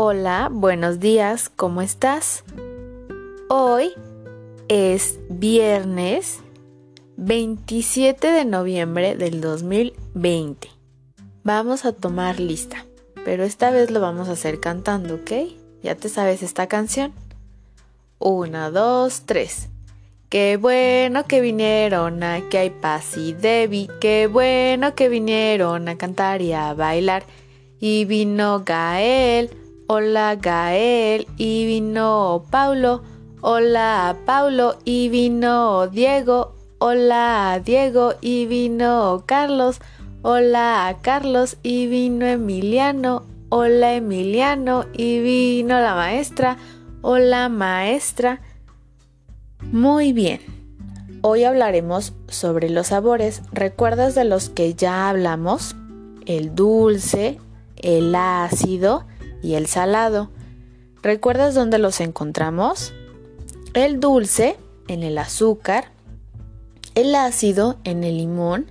Hola, buenos días, ¿cómo estás? Hoy es viernes 27 de noviembre del 2020. Vamos a tomar lista, pero esta vez lo vamos a hacer cantando, ¿ok? ¿Ya te sabes esta canción? Una, dos, tres. Qué bueno que vinieron a que hay y Debbie. Qué bueno que vinieron a cantar y a bailar. Y vino Gael, hola Gael. Y vino Paulo, hola Paulo. Y vino Diego, hola Diego. Y vino Carlos, hola Carlos. Y vino Emiliano, hola Emiliano. Y vino la maestra, hola maestra. Muy bien. Hoy hablaremos sobre los sabores. ¿Recuerdas de los que ya hablamos? El dulce, el ácido y el salado. ¿Recuerdas dónde los encontramos? El dulce en el azúcar, el ácido en el limón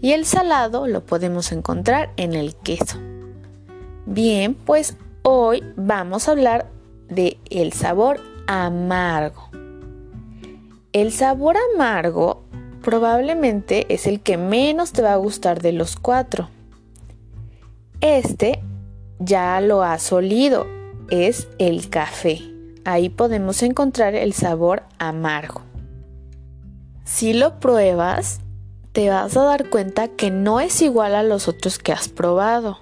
y el salado lo podemos encontrar en el queso. Bien, pues hoy vamos a hablar de el sabor amargo. El sabor amargo probablemente es el que menos te va a gustar de los cuatro. Este ya lo has olido, es el café. Ahí podemos encontrar el sabor amargo. Si lo pruebas, te vas a dar cuenta que no es igual a los otros que has probado.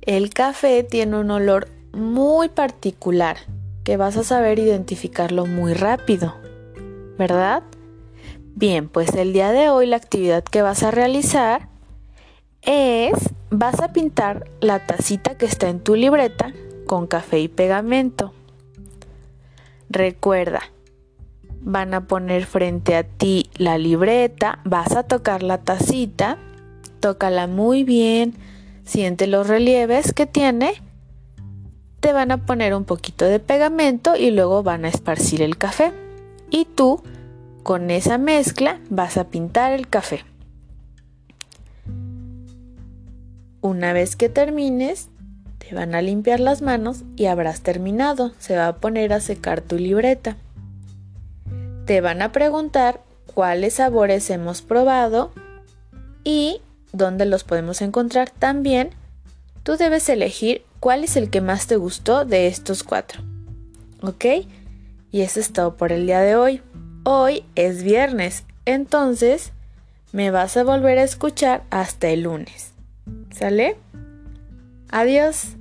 El café tiene un olor muy particular que vas a saber identificarlo muy rápido, ¿verdad? Bien, pues el día de hoy la actividad que vas a realizar es vas a pintar la tacita que está en tu libreta con café y pegamento. Recuerda, van a poner frente a ti la libreta, vas a tocar la tacita, tócala muy bien, siente los relieves que tiene, te van a poner un poquito de pegamento y luego van a esparcir el café. Y tú, con esa mezcla, vas a pintar el café. Una vez que termines, te van a limpiar las manos y habrás terminado. Se va a poner a secar tu libreta. Te van a preguntar cuáles sabores hemos probado y dónde los podemos encontrar. También tú debes elegir cuál es el que más te gustó de estos cuatro. ¿Ok? Y eso es todo por el día de hoy. Hoy es viernes, entonces me vas a volver a escuchar hasta el lunes. ¿Sale? Adiós.